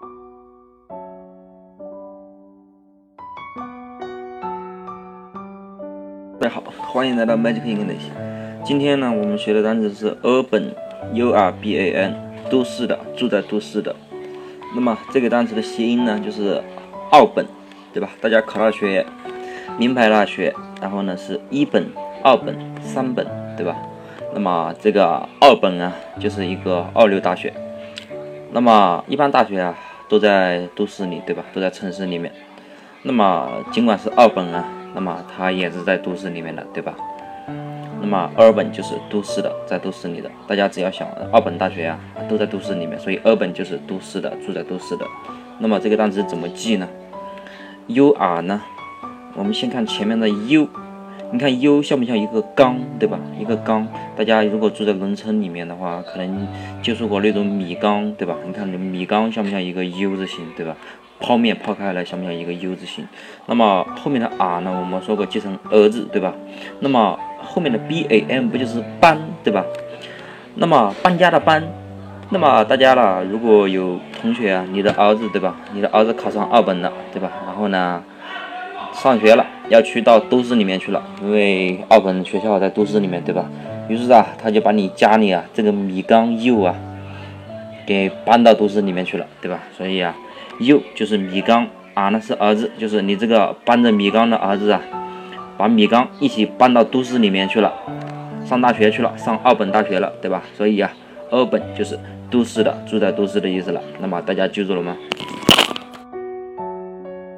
大家好，欢迎来到 Magic English。今天呢，我们学的单词是 urban，u r b a n，都市的，住在都市的。那么这个单词的谐音呢，就是二本，对吧？大家考大学，名牌大学，然后呢是一本、二本、三本，对吧？那么这个二本啊，就是一个二流大学。那么一般大学啊，都在都市里，对吧？都在城市里面。那么尽管是二本啊。那么它也是在都市里面的，对吧？那么二本就是都市的，在都市里的。大家只要想二本大学呀，都在都市里面，所以二本就是都市的，住在都市的。那么这个单词怎么记呢？U R 呢？我们先看前面的 U，你看 U 像不像一个缸，对吧？一个缸。大家如果住在农村里面的话，可能接触过那种米缸，对吧？你看米缸像不像一个 U 字形，对吧？泡面泡开来像不像一个 U 字形？那么后面的 R 呢？我们说过记成儿子，对吧？那么后面的 B A M 不就是搬，对吧？那么搬家的搬，那么大家呢？如果有同学啊，你的儿子对吧？你的儿子考上二本了，对吧？然后呢，上学了，要去到都市里面去了，因为二本学校在都市里面，对吧？于是啊，他就把你家里啊这个米缸 U 啊给搬到都市里面去了，对吧？所以啊。U 就是米缸啊，那是儿子，就是你这个搬着米缸的儿子啊，把米缸一起搬到都市里面去了，上大学去了，上二本大学了，对吧？所以啊，二本就是都市的，住在都市的意思了。那么大家记住了吗？